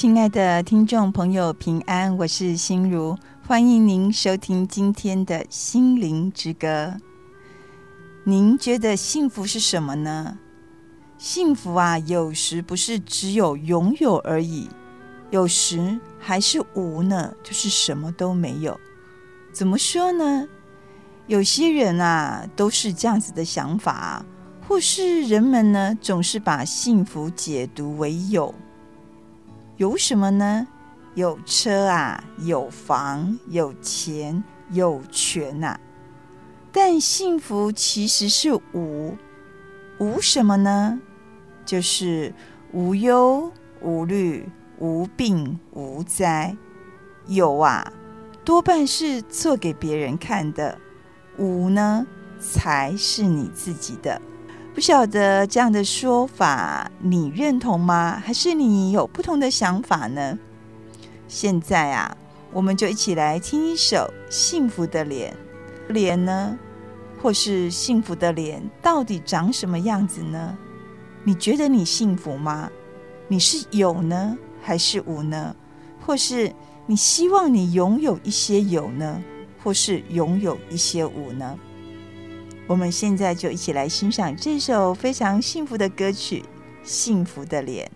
亲爱的听众朋友，平安，我是心如，欢迎您收听今天的心灵之歌。您觉得幸福是什么呢？幸福啊，有时不是只有拥有而已，有时还是无呢，就是什么都没有。怎么说呢？有些人啊，都是这样子的想法，或是人们呢，总是把幸福解读为有。有什么呢？有车啊，有房，有钱，有权呐、啊。但幸福其实是无，无什么呢？就是无忧无虑、无病无灾。有啊，多半是做给别人看的；无呢，才是你自己的。不晓得这样的说法你认同吗？还是你有不同的想法呢？现在啊，我们就一起来听一首《幸福的脸》。脸呢，或是幸福的脸，到底长什么样子呢？你觉得你幸福吗？你是有呢，还是无呢？或是你希望你拥有一些有呢，或是拥有一些无呢？我们现在就一起来欣赏这首非常幸福的歌曲《幸福的脸》。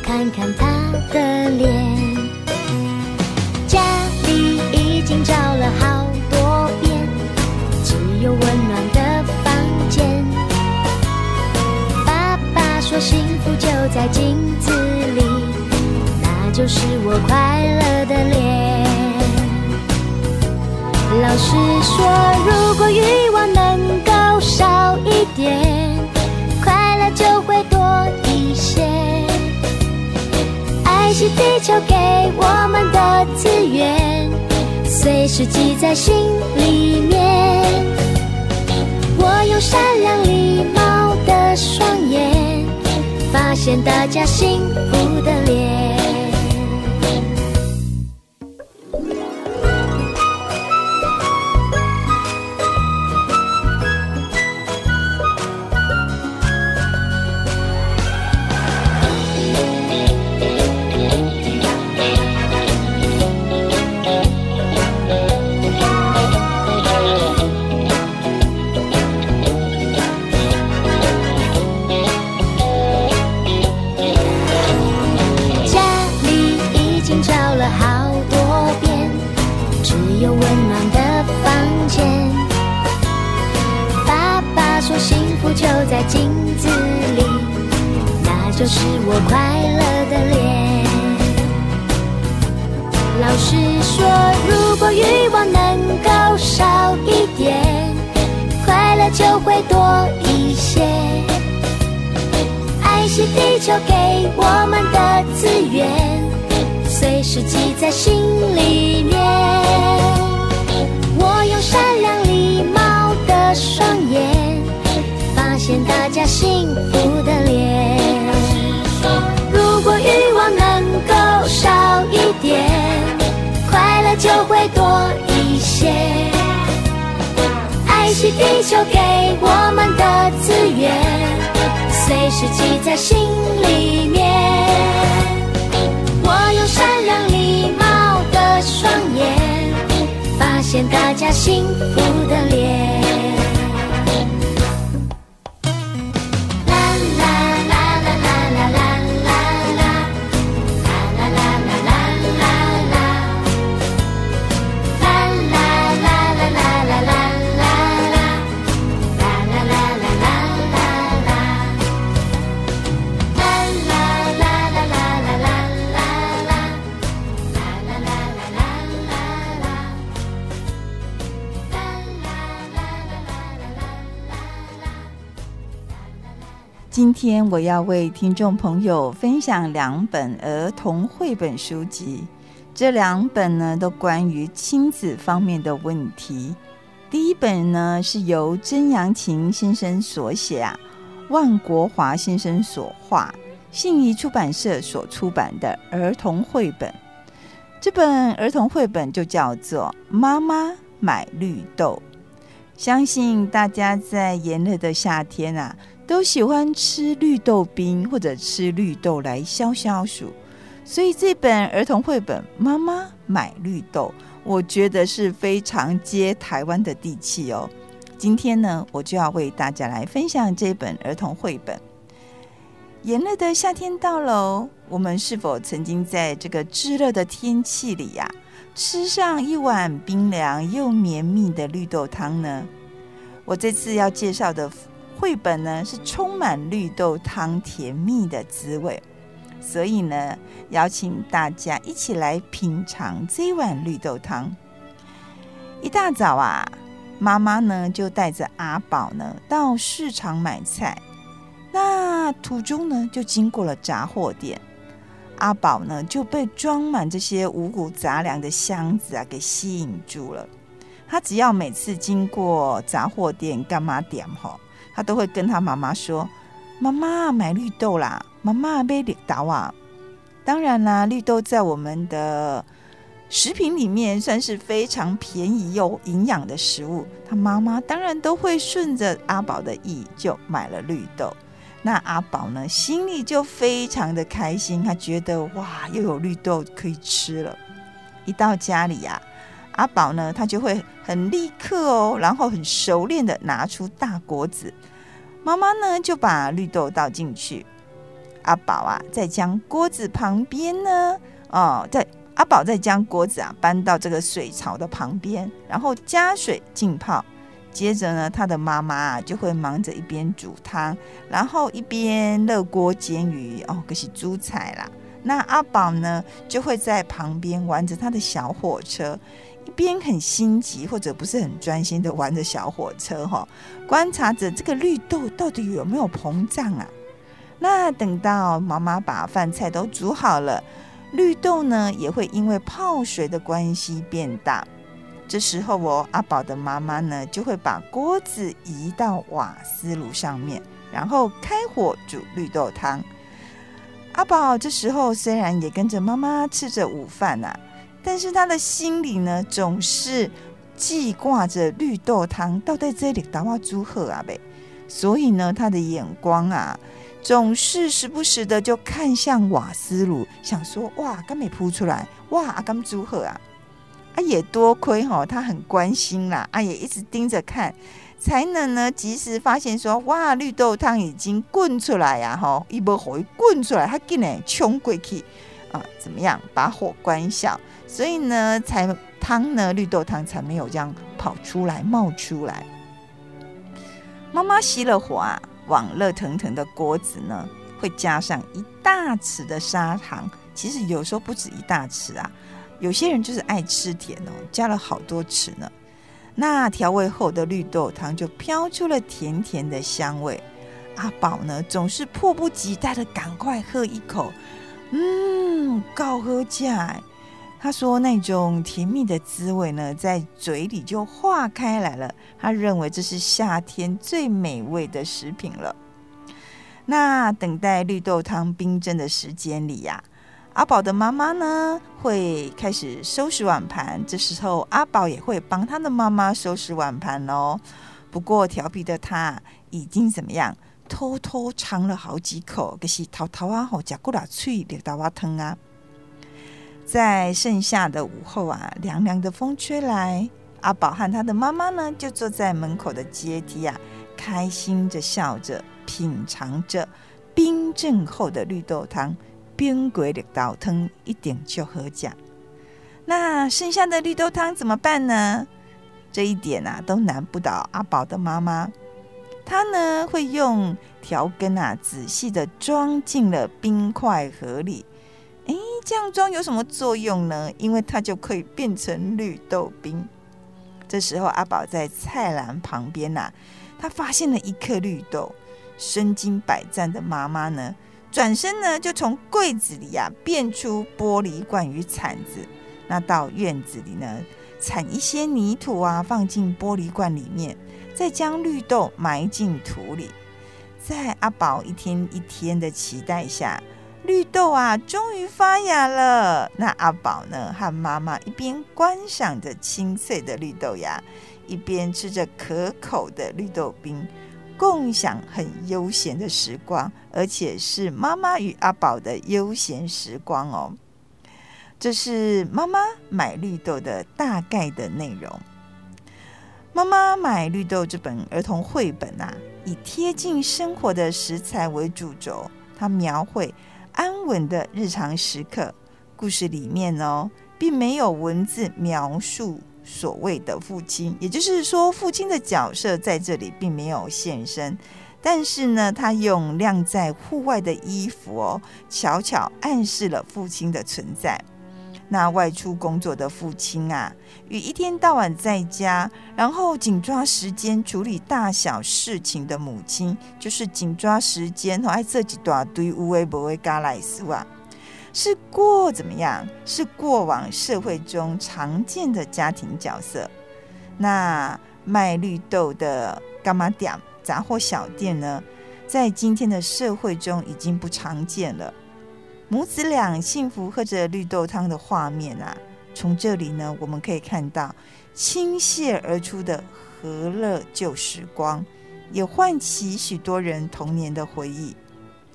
看看他的脸。家里已经找了好多遍，只有温暖的房间。爸爸说幸福就在镜子里，那就是我快乐的脸。老师说，如果欲望能够少一点。是地球给我们的资源，随时记在心里面。我用善良礼貌的双眼，发现大家幸福的脸。今天我要为听众朋友分享两本儿童绘本书籍，这两本呢都关于亲子方面的问题。第一本呢是由曾阳晴先生所写啊，万国华先生所画，信谊出版社所出版的儿童绘本。这本儿童绘本就叫做《妈妈买绿豆》。相信大家在炎热的夏天啊。都喜欢吃绿豆冰或者吃绿豆来消消暑，所以这本儿童绘本《妈妈买绿豆》，我觉得是非常接台湾的地气哦。今天呢，我就要为大家来分享这本儿童绘本。炎热的夏天到了，我们是否曾经在这个炙热的天气里呀、吃上一碗冰凉又绵密的绿豆汤呢？我这次要介绍的。绘本呢是充满绿豆汤甜蜜的滋味，所以呢，邀请大家一起来品尝这碗绿豆汤。一大早啊，妈妈呢就带着阿宝呢到市场买菜，那途中呢就经过了杂货店，阿宝呢就被装满这些五谷杂粮的箱子啊给吸引住了。他只要每次经过杂货店干嘛点吼。他都会跟他妈妈说：“妈妈买绿豆啦，妈妈买绿豆啊。”当然啦，绿豆在我们的食品里面算是非常便宜又营养的食物。他妈妈当然都会顺着阿宝的意，就买了绿豆。那阿宝呢，心里就非常的开心，他觉得哇，又有绿豆可以吃了。一到家里呀、啊，阿宝呢，他就会很立刻哦，然后很熟练的拿出大锅子。妈妈呢，就把绿豆倒进去。阿宝啊，再将锅子旁边呢，哦，在阿宝再将锅子啊搬到这个水槽的旁边，然后加水浸泡。接着呢，他的妈妈啊就会忙着一边煮汤，然后一边热锅煎鱼。哦，可是煮菜啦。那阿宝呢，就会在旁边玩着他的小火车。边很心急或者不是很专心的玩着小火车哈，观察着这个绿豆到底有没有膨胀啊？那等到妈妈把饭菜都煮好了，绿豆呢也会因为泡水的关系变大。这时候我阿宝的妈妈呢就会把锅子移到瓦斯炉上面，然后开火煮绿豆汤。阿宝这时候虽然也跟着妈妈吃着午饭呐、啊。但是他的心里呢，总是记挂着绿豆汤倒在这里打话祝贺啊呗，所以呢，他的眼光啊，总是时不时的就看向瓦斯炉，想说哇，刚没扑出来，哇，阿刚祝贺啊，啊也多亏哈，他很关心啦，啊也一直盯着看，才能呢及时发现说哇，绿豆汤已经滚出来呀，哈，一波火一滚出来，他竟然冲过去啊，怎么样，把火关小。所以呢，才汤呢，绿豆汤才没有这样跑出来冒出来。妈妈熄了火啊，往热腾腾的锅子呢，会加上一大匙的砂糖。其实有时候不止一大匙啊，有些人就是爱吃甜哦，加了好多匙呢。那调味后的绿豆汤就飘出了甜甜的香味。阿宝呢，总是迫不及待的赶快喝一口，嗯，够好吃。他说：“那种甜蜜的滋味呢，在嘴里就化开来了。他认为这是夏天最美味的食品了。那等待绿豆汤冰镇的时间里呀、啊，阿宝的妈妈呢会开始收拾碗盘。这时候，阿宝也会帮他的妈妈收拾碗盘哦。不过调皮的他已经怎么样，偷偷尝了好几口，可是偷偷啊，好夹过了脆绿豆汤啊。”在盛夏的午后啊，凉凉的风吹来，阿宝和他的妈妈呢，就坐在门口的阶梯啊，开心着笑着，品尝着冰镇后的绿豆汤。冰鬼的倒汤一点就好讲。那剩下的绿豆汤怎么办呢？这一点啊，都难不倒阿宝的妈妈。她呢，会用调羹啊，仔细的装进了冰块盒里。哎，这样装有什么作用呢？因为它就可以变成绿豆冰。这时候，阿宝在菜篮旁边呐、他发现了一颗绿豆，身经百战的妈妈呢，转身呢就从柜子里呀、啊、变出玻璃罐与铲子，那到院子里呢，铲一些泥土啊，放进玻璃罐里面，再将绿豆埋进土里。在阿宝一天一天的期待下，绿豆啊终于发芽了。那阿宝呢和妈妈一边观赏着清脆的绿豆芽，一边吃着可口的绿豆冰，共享很悠闲的时光，而且是妈妈与阿宝的悠闲时光哦。这是妈妈买绿豆的大概的内容。妈妈买绿豆这本儿童绘本啊，以贴近生活的食材为主轴，它描绘安稳的日常时刻。故事里面哦，并没有文字描述所谓的父亲，也就是说，父亲的角色在这里并没有现身。但是呢，他用晾在户外的衣服哦，巧巧暗示了父亲的存在。那外出工作的父亲啊，与一天到晚在家，然后紧抓时间处理大小事情的母亲，就是紧抓时间，爱这几大堆无微不微嘎来斯啊，是过怎么样？是过往社会中常见的家庭角色。那卖绿豆的干妈店杂货小店呢，在今天的社会中已经不常见了。母子俩幸福喝着绿豆汤的画面啊，从这里呢，我们可以看到倾泻而出的和乐旧时光，也唤起许多人童年的回忆。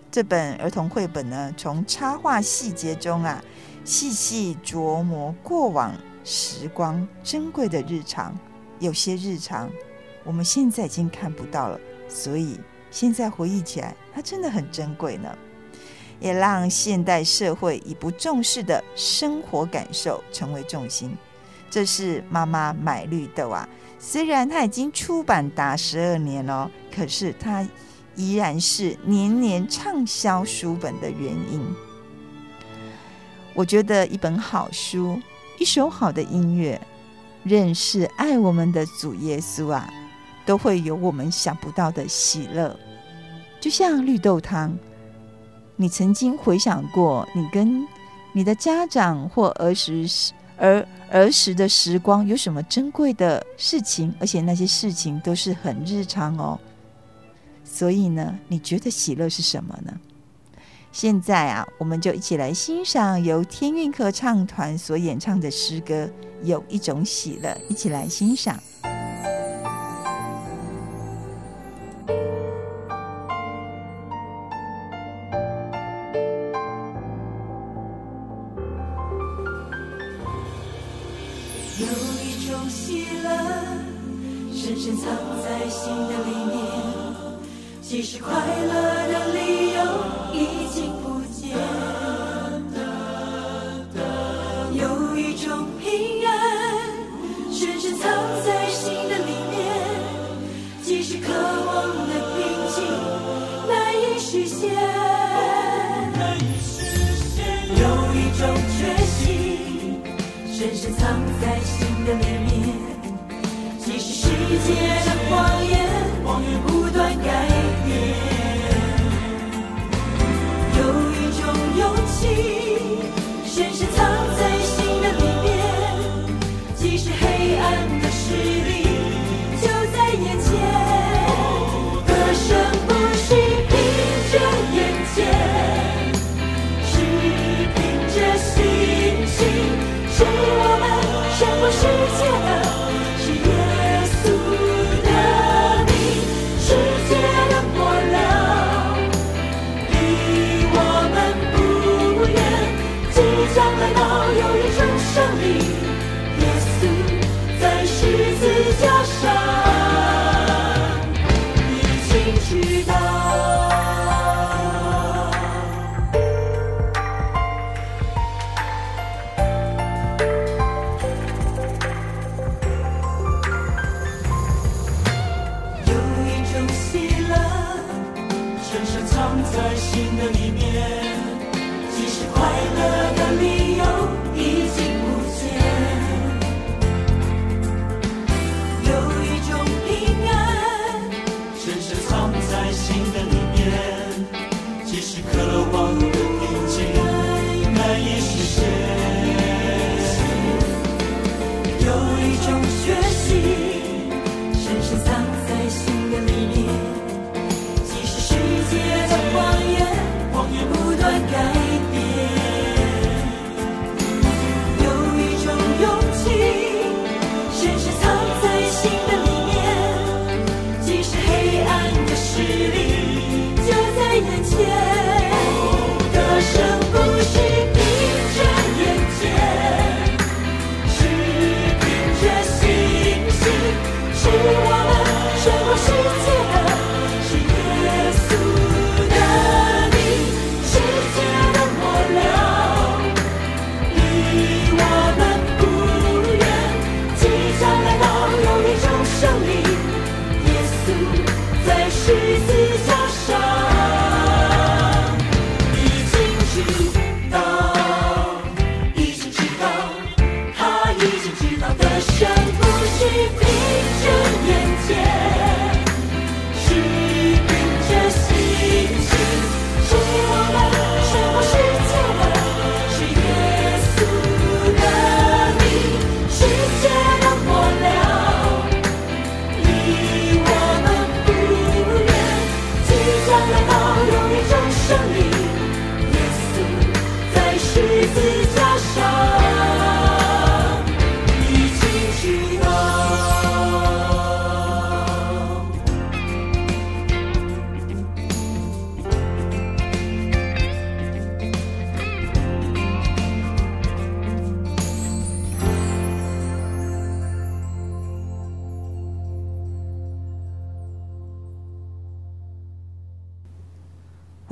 这本儿童绘本呢，从插画细节中啊，细细琢磨过往时光珍贵的日常。有些日常我们现在已经看不到了，所以现在回忆起来，它真的很珍贵呢。也让现代社会以不重视的生活感受成为重心。这是妈妈买绿豆啊，虽然它已经出版达十二年了，可是它依然是年年畅销书本的原因。我觉得一本好书，一首好的音乐，认识爱我们的主耶稣啊，都会有我们想不到的喜乐，就像绿豆汤。你曾经回想过，你跟你的家长或儿时时儿儿时的时光有什么珍贵的事情？而且那些事情都是很日常哦。所以呢，你觉得喜乐是什么呢？现在啊，我们就一起来欣赏由天韵合唱团所演唱的诗歌《有一种喜乐》，一起来欣赏。藏在心的里面即使快乐的理由已经接着我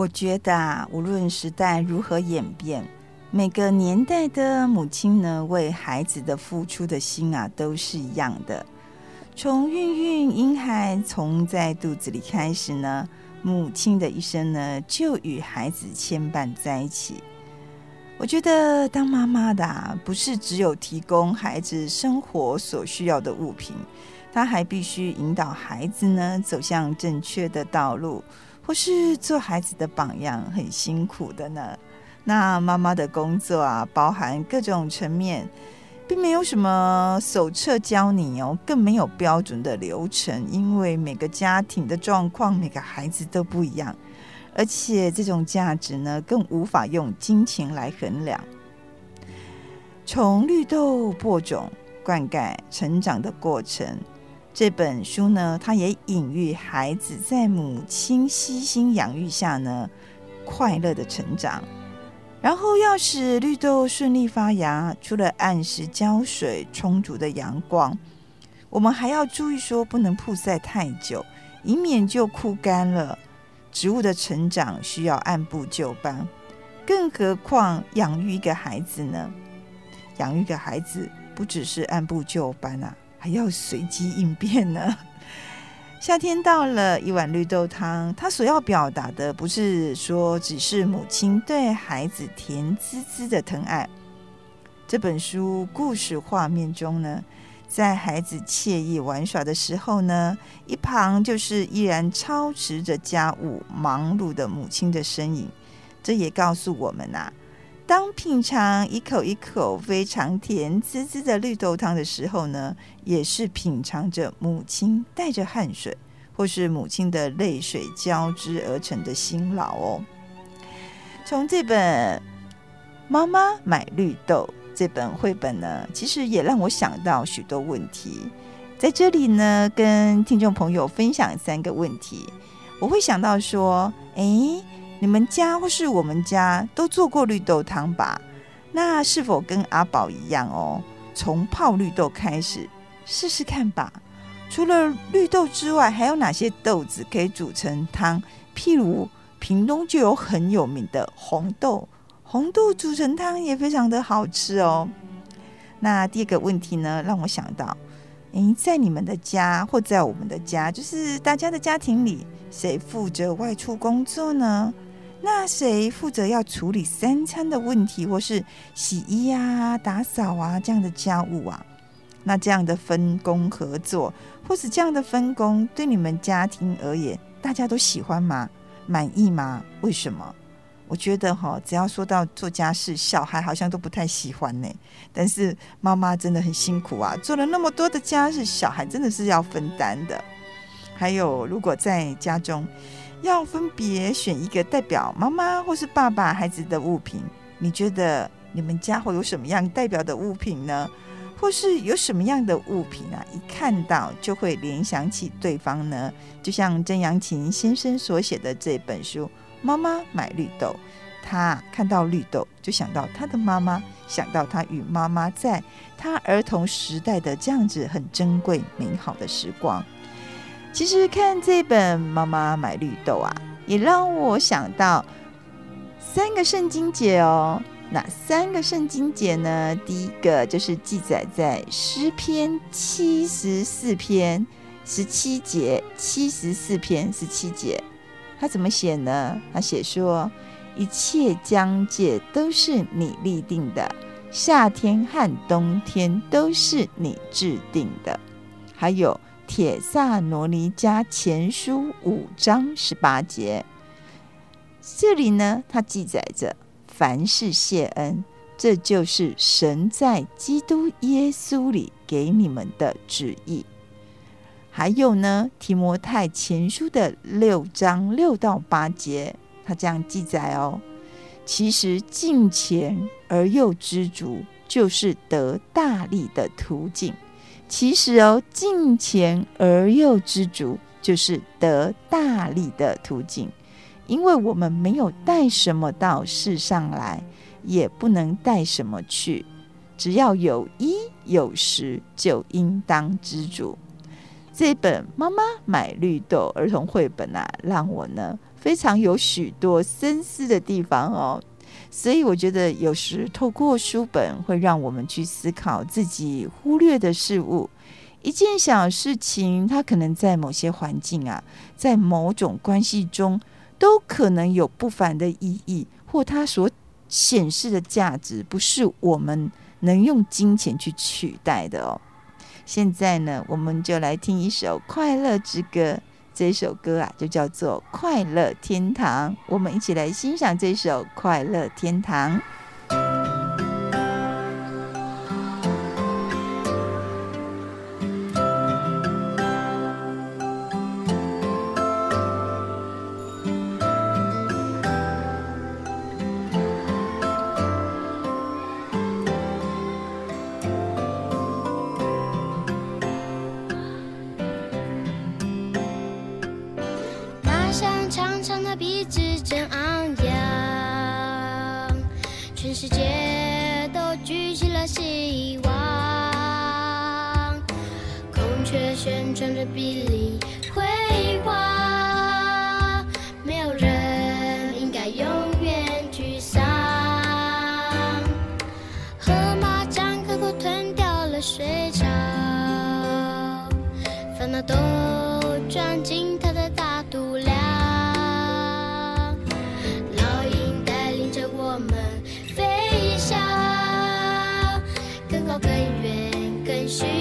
我觉得啊，无论时代如何演变，每个年代的母亲呢，为孩子的付出的心啊，都是一样的。从孕育婴孩从在肚子里开始呢，母亲的一生呢，就与孩子牵绊在一起。我觉得当妈妈的啊，不是只有提供孩子生活所需要的物品，她还必须引导孩子呢，走向正确的道路。或是做孩子的榜样，很辛苦的呢。那妈妈的工作啊，包含各种层面，并没有什么手册教你哦，更没有标准的流程，因为每个家庭的状况，每个孩子都不一样，而且这种价值呢，更无法用金钱来衡量。从绿豆播种、灌溉、成长的过程。这本书呢，它也隐喻孩子在母亲悉心养育下呢，快乐的成长。然后要使绿豆顺利发芽，除了按时浇水、充足的阳光，我们还要注意说，不能曝晒太久，以免就枯干了。植物的成长需要按部就班，更何况养育一个孩子呢？养育一个孩子不只是按部就班啊。还要随机应变呢。夏天到了，一碗绿豆汤，它所要表达的不是说只是母亲对孩子甜滋滋的疼爱。这本书故事画面中呢，在孩子惬意玩耍的时候呢，一旁就是依然操持着家务忙碌的母亲的身影。这也告诉我们呐、啊。当品尝一口一口非常甜滋滋的绿豆汤的时候呢，也是品尝着母亲带着汗水，或是母亲的泪水交织而成的辛劳哦。从这本《妈妈买绿豆》这本绘本呢，其实也让我想到许多问题。在这里呢，跟听众朋友分享三个问题，我会想到说，诶。你们家或是我们家都做过绿豆汤吧？那是否跟阿宝一样哦？从泡绿豆开始试试看吧。除了绿豆之外，还有哪些豆子可以煮成汤？譬如屏东就有很有名的红豆，红豆煮成汤也非常的好吃哦。那第二个问题呢，让我想到，诶，在你们的家或在我们的家，就是大家的家庭里，谁负责外出工作呢？那谁负责要处理三餐的问题，或是洗衣啊、打扫啊这样的家务啊？那这样的分工合作，或是这样的分工，对你们家庭而言，大家都喜欢吗？满意吗？为什么？我觉得哈，只要说到做家事，小孩好像都不太喜欢呢。但是妈妈真的很辛苦啊，做了那么多的家事，小孩真的是要分担的。还有，如果在家中，要分别选一个代表妈妈或是爸爸孩子的物品，你觉得你们家会有什么样代表的物品呢？或是有什么样的物品啊？一看到就会联想起对方呢？就像曾阳琴先生所写的这本书《妈妈买绿豆》，他看到绿豆就想到他的妈妈，想到他与妈妈在他儿童时代的这样子很珍贵美好的时光。其实看这本《妈妈买绿豆》啊，也让我想到三个圣经节哦。哪三个圣经节呢？第一个就是记载在诗篇七十四篇十七节，七十四篇十七节，他怎么写呢？他写说：“一切疆界都是你立定的，夏天和冬天都是你制定的。”还有。铁萨罗尼迦前书五章十八节，这里呢，它记载着凡事谢恩，这就是神在基督耶稣里给你们的旨意。还有呢，提摩太前书的六章六到八节，它这样记载哦。其实敬虔而又知足，就是得大利的途径。其实哦，敬虔而又知足，就是得大利的途径。因为我们没有带什么到世上来，也不能带什么去。只要有衣有食，就应当知足。这本《妈妈买绿豆》儿童绘本啊，让我呢非常有许多深思的地方哦。所以我觉得有时透过书本会让我们去思考自己忽略的事物。一件小事情，它可能在某些环境啊，在某种关系中，都可能有不凡的意义，或它所显示的价值，不是我们能用金钱去取代的哦。现在呢，我们就来听一首《快乐之歌》。这首歌啊，就叫做《快乐天堂》。我们一起来欣赏这首《快乐天堂》。同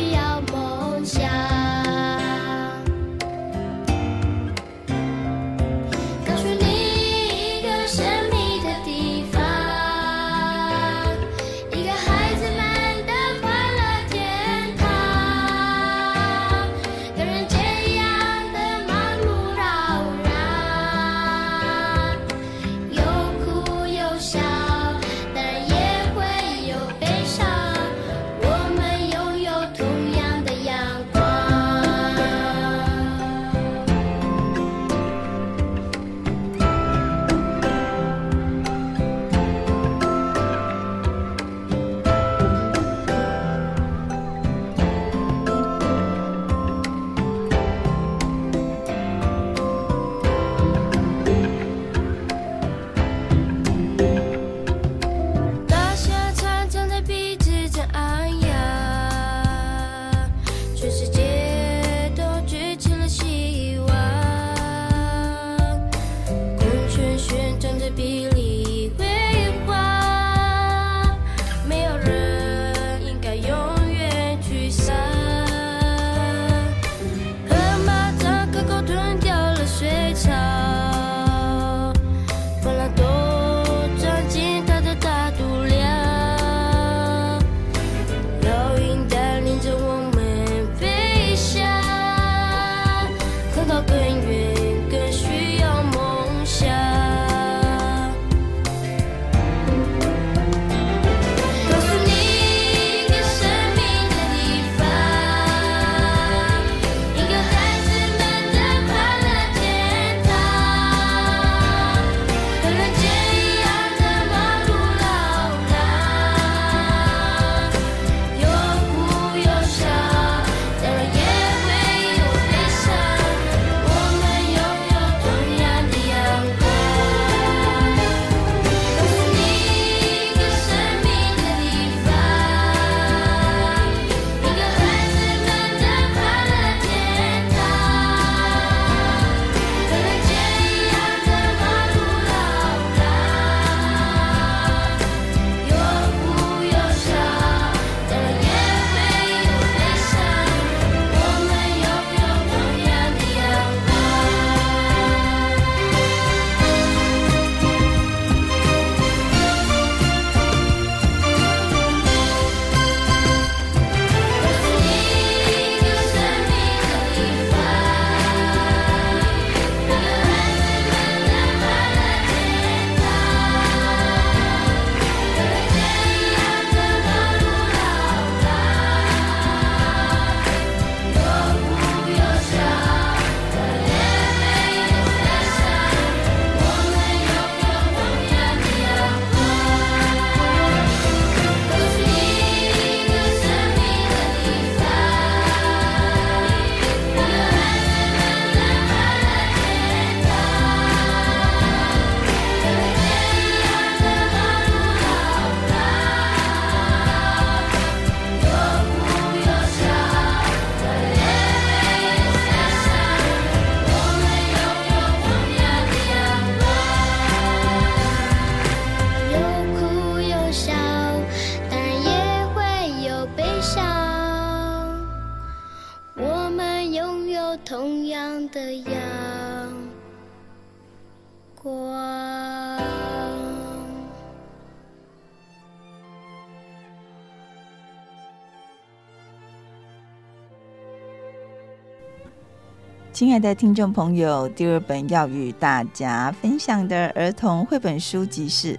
亲爱的听众朋友，第二本要与大家分享的儿童绘本书籍是《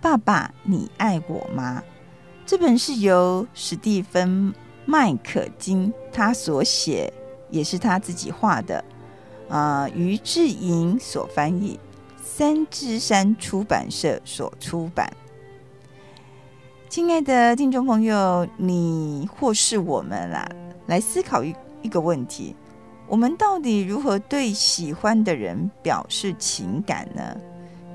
爸爸，你爱我吗》。这本是由史蒂芬麦可金他所写，也是他自己画的。啊、呃，于志莹所翻译，三之山出版社所出版。亲爱的听众朋友，你或是我们啊，来思考一一个问题。我们到底如何对喜欢的人表示情感呢？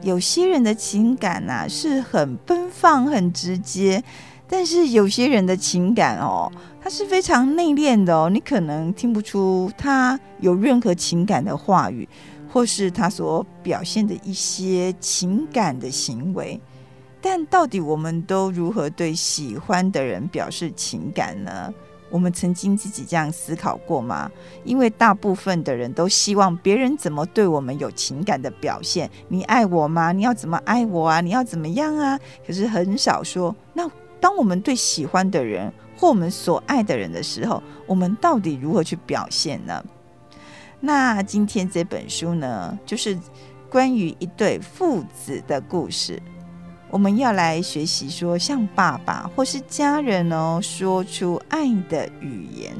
有些人的情感啊是很奔放、很直接，但是有些人的情感哦，他是非常内敛的哦，你可能听不出他有任何情感的话语，或是他所表现的一些情感的行为。但到底我们都如何对喜欢的人表示情感呢？我们曾经自己这样思考过吗？因为大部分的人都希望别人怎么对我们有情感的表现。你爱我吗？你要怎么爱我啊？你要怎么样啊？可是很少说。那当我们对喜欢的人或我们所爱的人的时候，我们到底如何去表现呢？那今天这本书呢，就是关于一对父子的故事。我们要来学习说，向爸爸或是家人哦，说出爱的语言。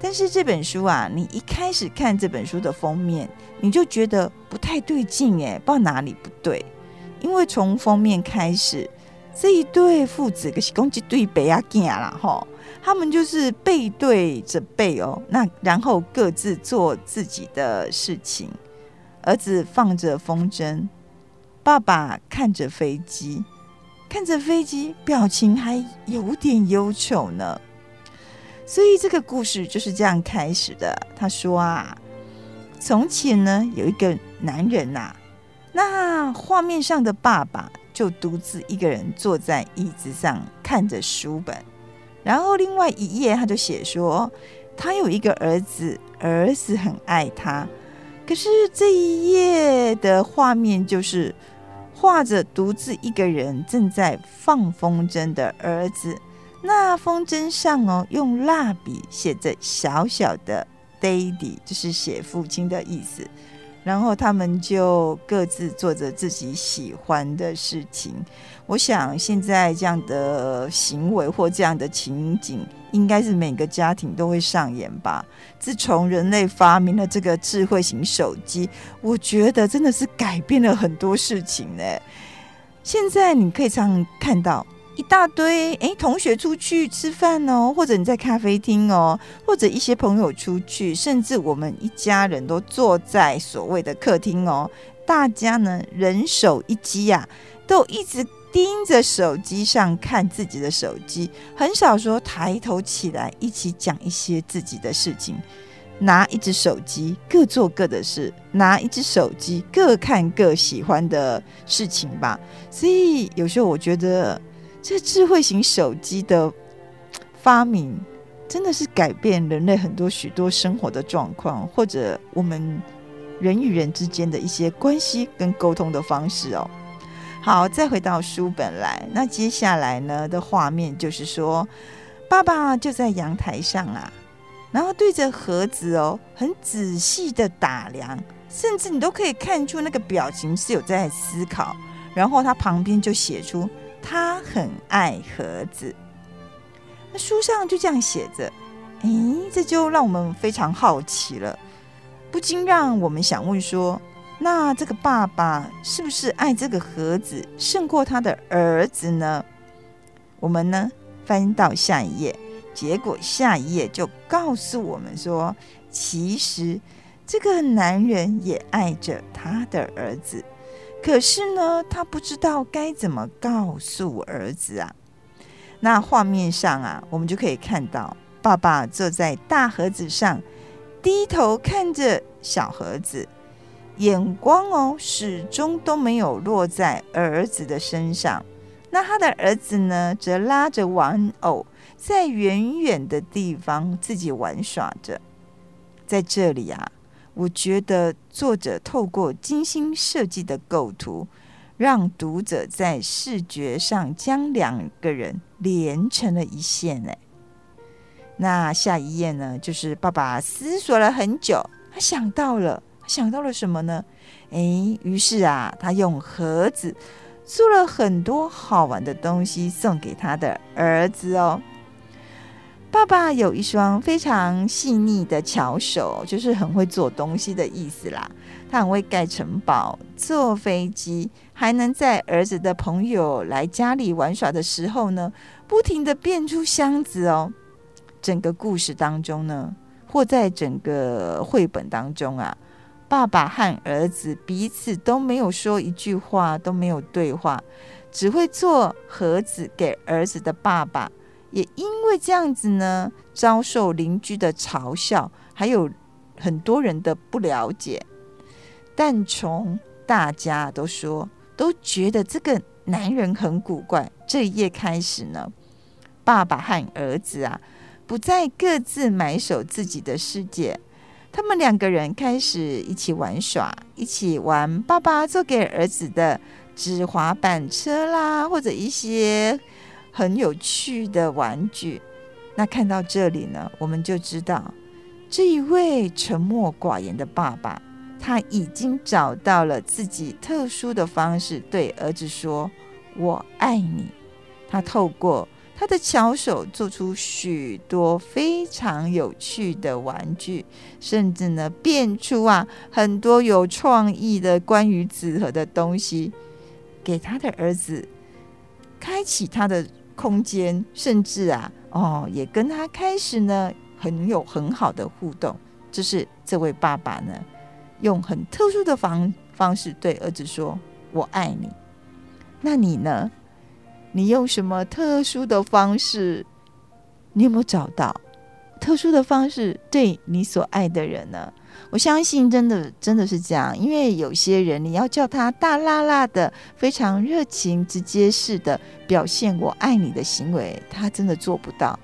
但是这本书啊，你一开始看这本书的封面，你就觉得不太对劲哎，不知道哪里不对。因为从封面开始，这一对父子可是攻击对北亚囝啦哈，他们就是背对着背哦，那然后各自做自己的事情。儿子放着风筝。爸爸看着飞机，看着飞机，表情还有点忧愁呢。所以这个故事就是这样开始的。他说啊，从前呢，有一个男人呐、那画面上的爸爸就独自一个人坐在椅子上看着书本，然后另外一页他就写说，他有一个儿子，儿子很爱他。可是这一页的画面就是。画着独自一个人正在放风筝的儿子，那风筝上哦，用蜡笔写着小小的 “Daddy”，就是写父亲的意思。然后他们就各自做着自己喜欢的事情。我想现在这样的行为或这样的情景，应该是每个家庭都会上演吧。自从人类发明了这个智慧型手机，我觉得真的是改变了很多事情呢。现在你可以常看到一大堆诶，同学出去吃饭哦，或者你在咖啡厅哦，或者一些朋友出去，甚至我们一家人都坐在所谓的客厅哦，大家呢人手一机呀，都一直。盯着手机上看自己的手机，很少说抬头起来一起讲一些自己的事情。拿一只手机各做各的事，拿一只手机各看各喜欢的事情吧。所以有时候我觉得，这智慧型手机的发明真的是改变人类很多许多生活的状况，或者我们人与人之间的一些关系跟沟通的方式哦。好，再回到书本来，那接下来呢的画面就是说，爸爸就在阳台上啊，然后对着盒子哦，很仔细的打量，甚至你都可以看出那个表情是有在思考。然后他旁边就写出他很爱盒子，那书上就这样写着，诶，这就让我们非常好奇了，不禁让我们想问说。那这个爸爸是不是爱这个盒子胜过他的儿子呢？我们呢翻到下一页，结果下一页就告诉我们说，其实这个男人也爱着他的儿子，可是呢，他不知道该怎么告诉儿子啊。那画面上啊，我们就可以看到爸爸坐在大盒子上，低头看着小盒子。眼光哦，始终都没有落在儿子的身上。那他的儿子呢，则拉着玩偶，在远远的地方自己玩耍着。在这里啊，我觉得作者透过精心设计的构图，让读者在视觉上将两个人连成了一线。哎，那下一页呢？就是爸爸思索了很久，他想到了，想到了什么呢？哎，于是啊，他用盒子做了很多好玩的东西送给他的儿子哦。爸爸有一双非常细腻的巧手，就是很会做东西的意思啦。他很会盖城堡、坐飞机，还能在儿子的朋友来家里玩耍的时候呢，不停地变出箱子哦。整个故事当中呢，或在整个绘本当中啊，爸爸和儿子彼此都没有说一句话，都没有对话，只会做盒子给儿子的爸爸。也因为这样子呢，遭受邻居的嘲笑，还有很多人的不了解。但从大家都说，都觉得这个男人很古怪。这一夜开始呢，爸爸和儿子啊，不再各自埋首自己的世界，他们两个人开始一起玩耍，一起玩爸爸做给儿子的纸滑板车啦，或者一些。很有趣的玩具。那看到这里呢，我们就知道这一位沉默寡言的爸爸，他已经找到了自己特殊的方式对儿子说“我爱你”。他透过他的巧手做出许多非常有趣的玩具，甚至呢变出啊很多有创意的关于纸盒的东西，给他的儿子开启他的。空间，甚至啊，哦，也跟他开始呢，很有很好的互动。这是这位爸爸呢，用很特殊的方方式对儿子说：“我爱你。”那你呢？你用什么特殊的方式？你有没有找到特殊的方式对你所爱的人呢？我相信，真的真的是这样，因为有些人，你要叫他大剌剌的、非常热情、直接式的表现“我爱你”的行为，他真的做不到。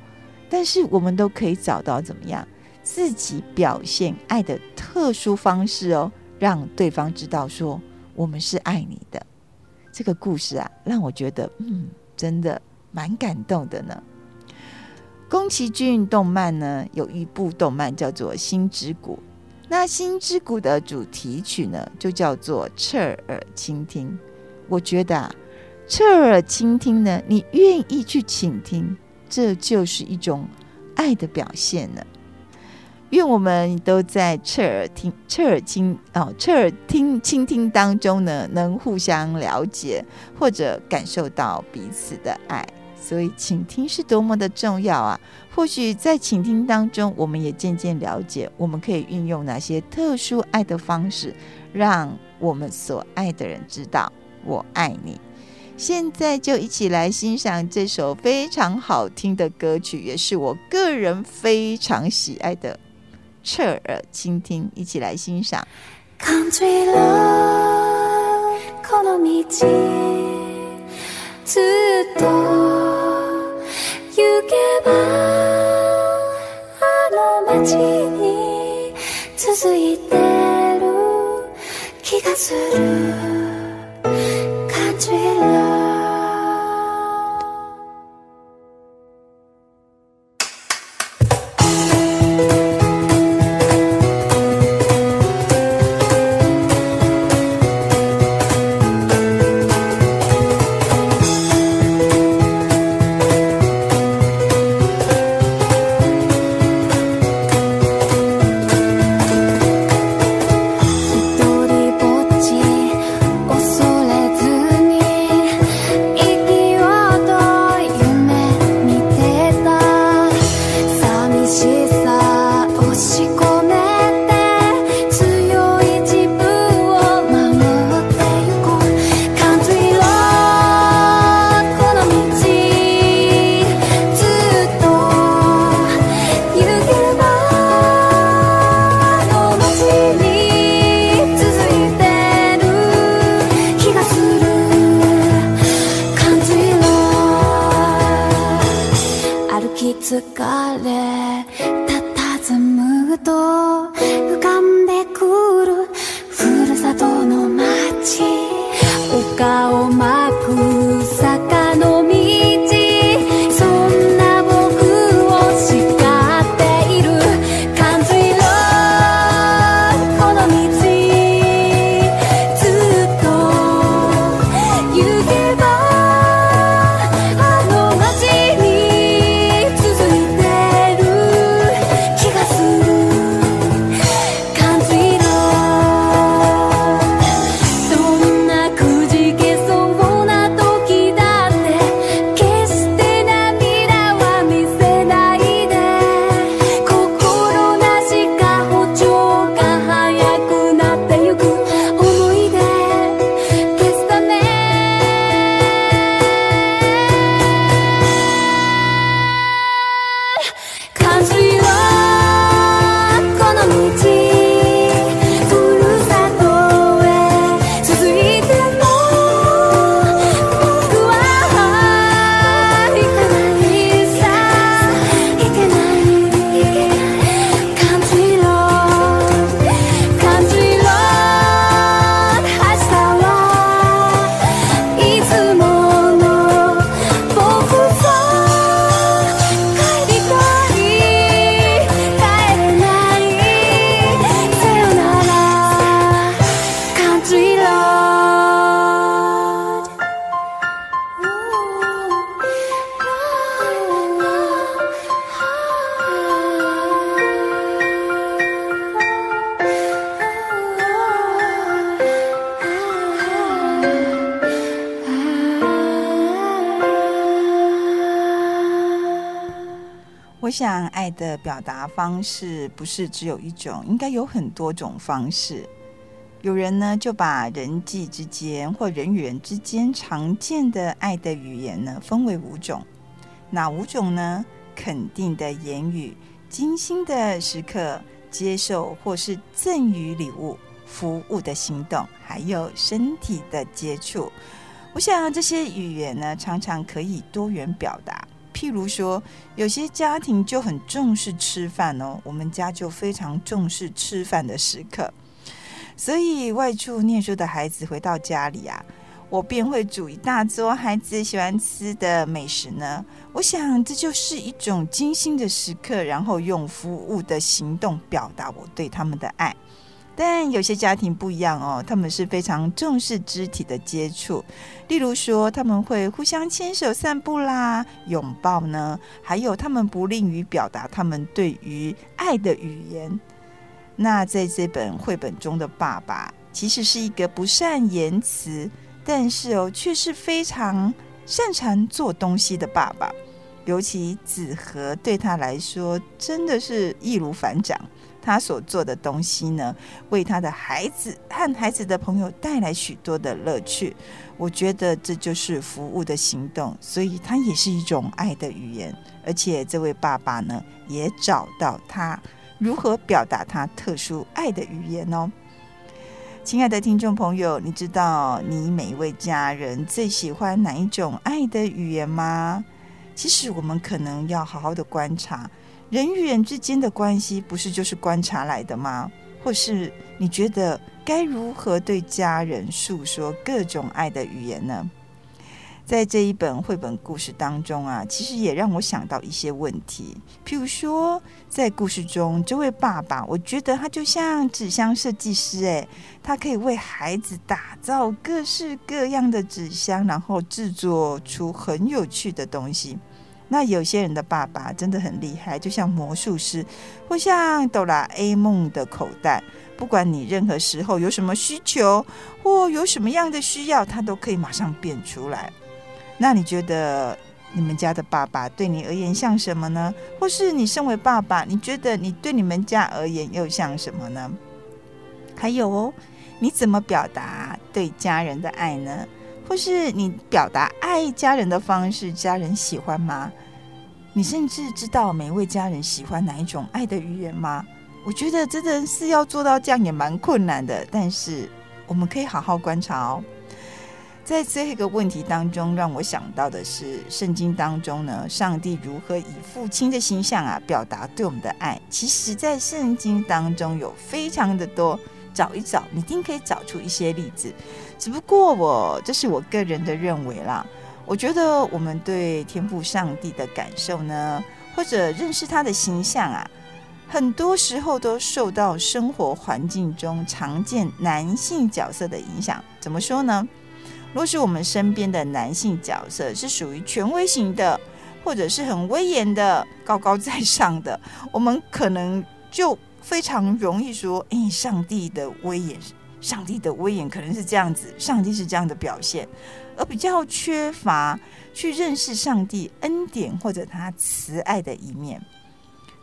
但是，我们都可以找到怎么样自己表现爱的特殊方式哦，让对方知道说我们是爱你的。这个故事啊，让我觉得，嗯，真的蛮感动的呢。宫崎骏动漫呢，有一部动漫叫做《心之谷》。那《心之谷》的主题曲呢，就叫做《侧耳倾听》。我觉得啊，侧耳倾听呢，你愿意去倾听，这就是一种爱的表现了。愿我们都在侧耳听、侧耳倾哦、侧耳听、倾听当中呢，能互相了解，或者感受到彼此的爱。所以，倾听是多么的重要啊！或许在倾听当中，我们也渐渐了解，我们可以运用哪些特殊爱的方式，让我们所爱的人知道我爱你。现在就一起来欣赏这首非常好听的歌曲，也是我个人非常喜爱的《侧耳倾听》，一起来欣赏。疲れ伫むと浮かん 疲れ我想，爱的表达方式不是只有一种，应该有很多种方式。有人呢，就把人际之间或人与人之间常见的爱的语言呢，分为五种。哪五种呢？肯定的言语、精心的时刻、接受或是赠予礼物、服务的行动，还有身体的接触。我想这些语言呢，常常可以多元表达。譬如说，有些家庭就很重视吃饭哦，我们家就非常重视吃饭的时刻。所以外出念书的孩子回到家里啊，我便会煮一大桌孩子喜欢吃的美食呢。我想这就是一种精心的时刻，然后用服务的行动表达我对他们的爱。但有些家庭不一样哦，他们是非常重视肢体的接触，例如说他们会互相牵手散步啦、拥抱呢，还有他们不吝于表达他们对于爱的语言。那在这本绘本中的爸爸，其实是一个不善言辞，但是哦，却是非常擅长做东西的爸爸。尤其纸盒对他来说，真的是易如反掌。他所做的东西呢，为他的孩子和孩子的朋友带来许多的乐趣。我觉得这就是服务的行动，所以它也是一种爱的语言。而且这位爸爸呢，也找到他。如何表达他特殊爱的语言哦？亲爱的听众朋友，你知道你每一位家人最喜欢哪一种爱的语言吗？其实我们可能要好好的观察，人与人之间的关系，不是就是观察来的吗？或是你觉得该如何对家人诉说各种爱的语言呢？在这一本绘本故事当中啊，其实也让我想到一些问题。譬如说，在故事中，这位爸爸，我觉得他就像纸箱设计师，诶，他可以为孩子打造各式各样的纸箱，然后制作出很有趣的东西。那有些人的爸爸真的很厉害，就像魔术师，或像哆啦 A 梦的口袋，不管你任何时候有什么需求，或有什么样的需要，他都可以马上变出来。那你觉得你们家的爸爸对你而言像什么呢？或是你身为爸爸，你觉得你对你们家而言又像什么呢？还有哦，你怎么表达对家人的爱呢？或是你表达爱家人的方式，家人喜欢吗？你甚至知道每一位家人喜欢哪一种爱的语言吗？我觉得真的是要做到这样也蛮困难的，但是我们可以好好观察哦。在这一个问题当中，让我想到的是，圣经当中呢，上帝如何以父亲的形象啊，表达对我们的爱。其实，在圣经当中有非常的多，找一找，你一定可以找出一些例子。只不过我这是我个人的认为啦，我觉得我们对天赋上帝的感受呢，或者认识他的形象啊，很多时候都受到生活环境中常见男性角色的影响。怎么说呢？若是我们身边的男性角色是属于权威型的，或者是很威严的、高高在上的，我们可能就非常容易说：“诶，上帝的威严，上帝的威严可能是这样子，上帝是这样的表现。”而比较缺乏去认识上帝恩典或者他慈爱的一面。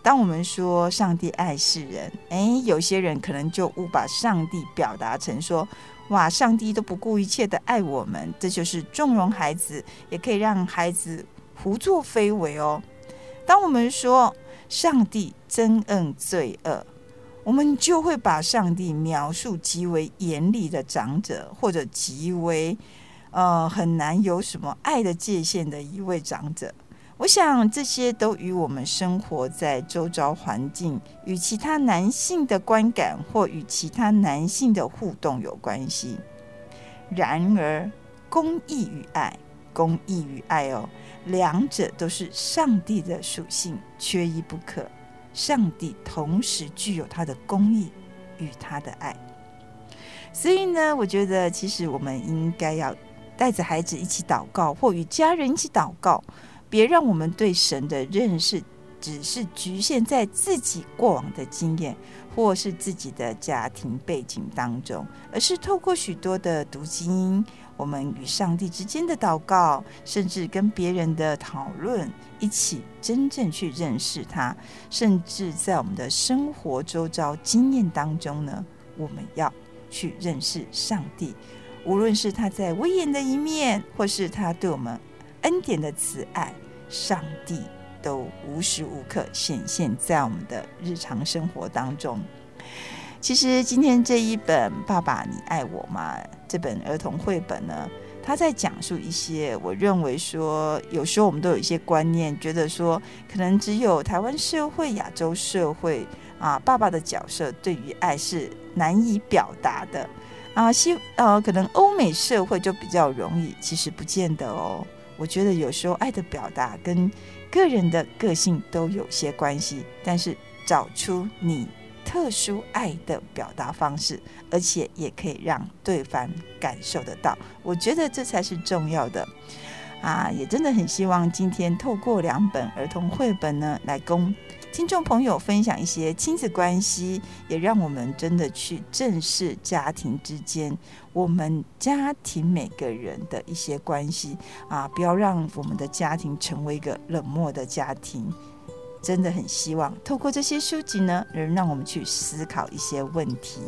当我们说上帝爱世人，诶，有些人可能就误把上帝表达成说。哇！上帝都不顾一切的爱我们，这就是纵容孩子，也可以让孩子胡作非为哦。当我们说上帝憎恶罪恶，我们就会把上帝描述极为严厉的长者，或者极为呃很难有什么爱的界限的一位长者。我想这些都与我们生活在周遭环境、与其他男性的观感或与其他男性的互动有关系。然而，公义与爱，公义与爱哦，两者都是上帝的属性，缺一不可。上帝同时具有他的公义与他的爱。所以呢，我觉得其实我们应该要带着孩子一起祷告，或与家人一起祷告。别让我们对神的认识只是局限在自己过往的经验，或是自己的家庭背景当中，而是透过许多的读经，我们与上帝之间的祷告，甚至跟别人的讨论，一起真正去认识他，甚至在我们的生活周遭经验当中呢，我们要去认识上帝。无论是他在威严的一面，或是他对我们恩典的慈爱，上帝都无时无刻显现在我们的日常生活当中。其实今天这一本《爸爸，你爱我吗》这本儿童绘本呢，他在讲述一些我认为说，有时候我们都有一些观念，觉得说可能只有台湾社会、亚洲社会啊，爸爸的角色对于爱是难以表达的。啊，西呃，可能欧美社会就比较容易，其实不见得哦。我觉得有时候爱的表达跟个人的个性都有些关系，但是找出你特殊爱的表达方式，而且也可以让对方感受得到，我觉得这才是重要的。啊，也真的很希望今天透过两本儿童绘本呢，来供。听众朋友分享一些亲子关系，也让我们真的去正视家庭之间，我们家庭每个人的一些关系啊，不要让我们的家庭成为一个冷漠的家庭。真的很希望透过这些书籍呢，能让我们去思考一些问题。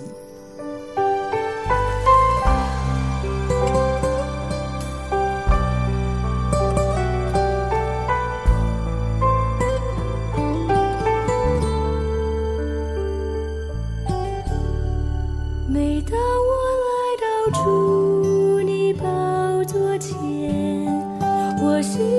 当我来到主你宝座前，我希。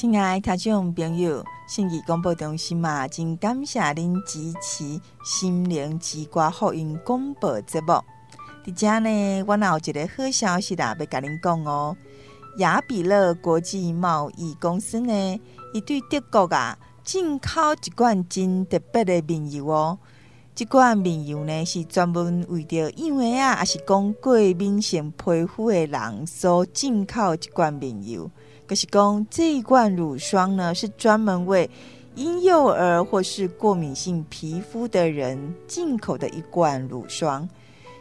亲爱的听众朋友，信义广播中心嘛，真感谢您支持心灵之歌福音广播节目。在这呢，我有一个好消息啦，要跟您讲哦。雅比乐国际贸易公司呢，伊对德国啊进口一罐真特别的面油哦。这罐面油呢，是专门为着因为啊，也是讲过敏性皮肤的人所进口一罐面油。可是讲这一罐乳霜呢，是专门为婴幼儿或是过敏性皮肤的人进口的一罐乳霜。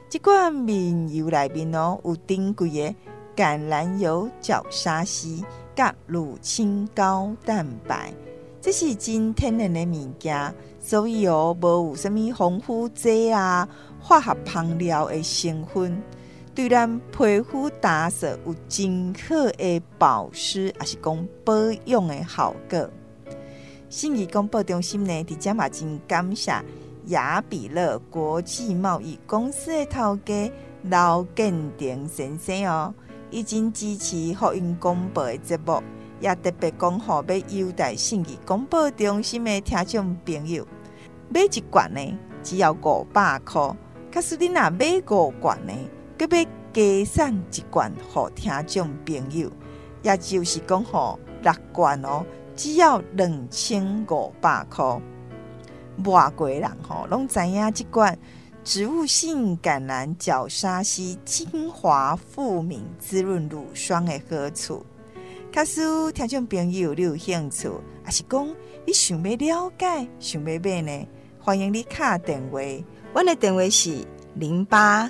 这罐面油来面哦，有珍贵的橄榄油、角鲨烯、甲乳清高蛋白，这是真天然的物件，所以哦，无有什么防腐剂啊、化学香料的成分。对咱皮肤打扫有真好的保湿，也是讲保养的效果。信义广播中心呢，伫遮嘛真感谢雅比乐国际贸易公司的头家刘建廷先生哦，已经支持福音广播的节目，也特别讲好要优待信义广播中心的听众朋友，买一罐呢只要五百块，可是你若买五罐呢？佮要加送一罐，互听众朋友，也就是讲，吼六罐哦，只要两千五百块。外国人吼拢知影这罐植物性橄榄角鲨烯精华富敏滋润乳霜的好处。假使听众朋友你有兴趣，还是讲你想要了解、想要买呢？欢迎你卡电话，我的电话是零八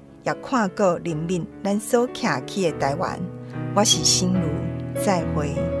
也看过人民咱所徛起的台湾。我是心如，再会。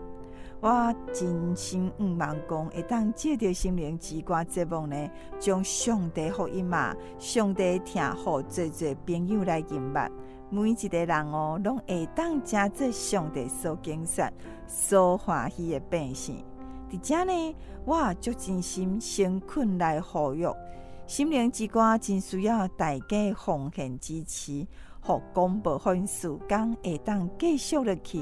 我真心毋茫讲，会当借着心灵之歌节目呢，将上帝福音嘛，上帝听互侪侪朋友来明白。每一个人哦，拢会当加做上帝所拣选、所欢喜的百姓。伫遮呢，我足真心诚恳来呼吁，心灵之歌真需要大家奉献支持，互广播分数，讲会当继续落去。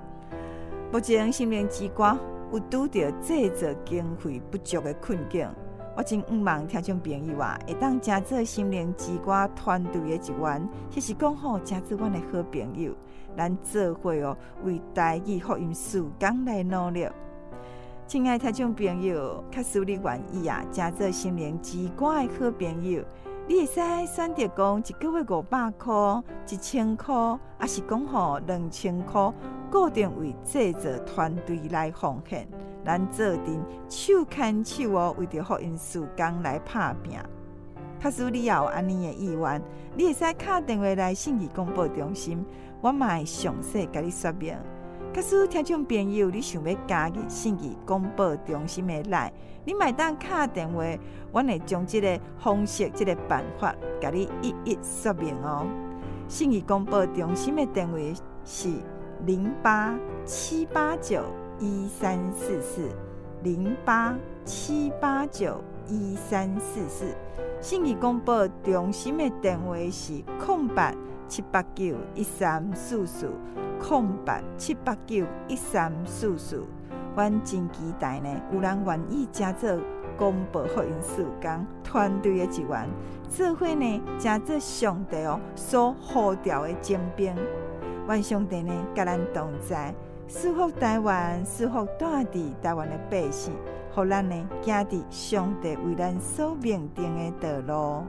目前心灵之歌有拄着制作经费不足的困境，我真毋茫听众朋友啊，会当加做心灵之歌团队的一员，或是讲好加做阮的好朋友，咱做伙哦，为台语福音事工来努力。亲爱听众朋友，确实你愿意啊，加做心灵之歌的好朋友。你会使选择讲一个月五百块、一千块，还是讲吼两千块，固定为制作团队来奉献。咱做阵手牵手哦，为着福音事工来拍拼。假使你也有安尼的意愿，你会使敲电话来信义广播中心，我嘛会详细甲你说明。假使听众朋友，你想要加入信义广播中心的来，你买当敲电话，我会将即个方式、即个办法，甲你一一说明哦。信义广播中心的电话是零八七八九一三四四零八七八九一三四四。信义广播中心的电话是空白七八九一三四四。空白七八九一三四四，阮真期待呢，有人愿意加做广播福音事工团队的一员，做伙呢加做上帝所呼召的精兵。愿上帝呢，甲咱同在，祝福台湾，祝福大地台湾的百姓，互咱呢行伫上帝为咱所命定的道路。